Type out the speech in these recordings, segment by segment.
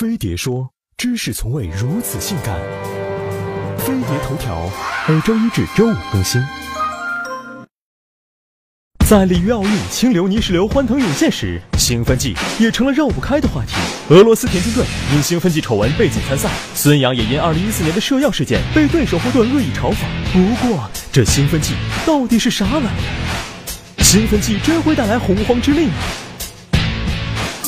飞碟说：知识从未如此性感。飞碟头条每周一至周五更新。在里约奥运清流泥石流欢腾涌现时，兴奋剂也成了绕不开的话题。俄罗斯田径队因兴奋剂丑闻被禁参赛，孙杨也因2014年的射药事件被对手后盾恶意嘲讽。不过，这兴奋剂到底是啥玩意儿？兴奋剂真会带来洪荒之力吗？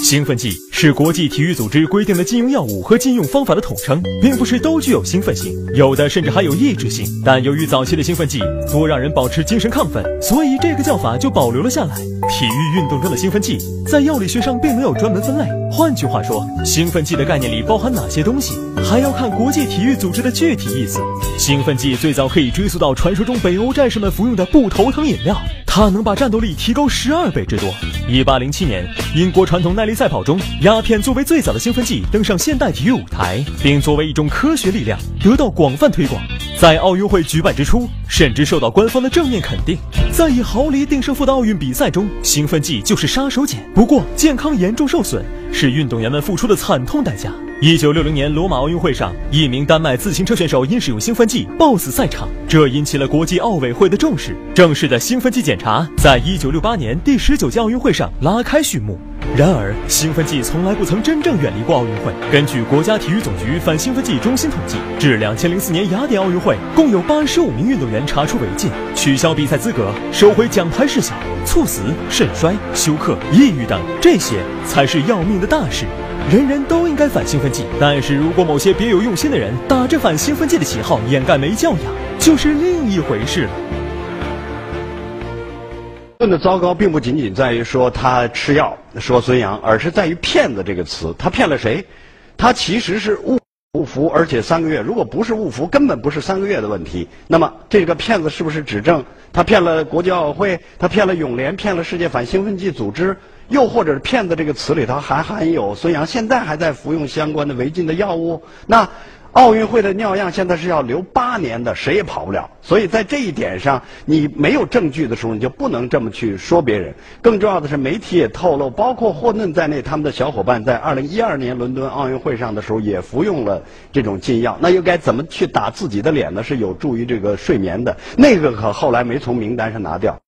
兴奋剂是国际体育组织规定的禁用药物和禁用方法的统称，并不是都具有兴奋性，有的甚至还有抑制性。但由于早期的兴奋剂多让人保持精神亢奋，所以这个叫法就保留了下来。体育运动中的兴奋剂在药理学上并没有专门分类。换句话说，兴奋剂的概念里包含哪些东西，还要看国际体育组织的具体意思。兴奋剂最早可以追溯到传说中北欧战士们服用的不头疼饮料。它能把战斗力提高十二倍之多。一八零七年，英国传统耐力赛跑中，鸦片作为最早的兴奋剂登上现代体育舞台，并作为一种科学力量得到广泛推广。在奥运会举办之初，甚至受到官方的正面肯定。在以毫厘定胜负的奥运比赛中，兴奋剂就是杀手锏。不过，健康严重受损是运动员们付出的惨痛代价。一九六零年罗马奥运会上，一名丹麦自行车选手因使用兴奋剂暴死赛场，这引起了国际奥委会的重视。正式的兴奋剂检查在一九六八年第十九届奥运会上拉开序幕。然而，兴奋剂从来不曾真正远离过奥运会。根据国家体育总局反兴奋剂中心统计，至两千零四年雅典奥运会，共有八十五名运动员查出违禁，取消比赛资格，收回奖牌事小，猝死、肾衰、休克、抑郁等，这些才是要命的大事。人人都应该反兴奋剂，但是如果某些别有用心的人打着反兴奋剂的旗号掩盖没教养，就是另一回事了。论的糟糕，并不仅仅在于说他吃药说孙杨，而是在于“骗子”这个词。他骗了谁？他其实是误误服，而且三个月。如果不是误服，根本不是三个月的问题。那么这个骗子是不是指证他骗了国际奥委会？他骗了永联？骗了世界反兴奋剂组织？又或者是“骗子”这个词里头还含有孙杨现在还在服用相关的违禁的药物？那？奥运会的尿样现在是要留八年的，谁也跑不了。所以在这一点上，你没有证据的时候，你就不能这么去说别人。更重要的是，媒体也透露，包括霍顿在内，他们的小伙伴在二零一二年伦敦奥运会上的时候也服用了这种禁药。那又该怎么去打自己的脸呢？是有助于这个睡眠的，那个可后来没从名单上拿掉。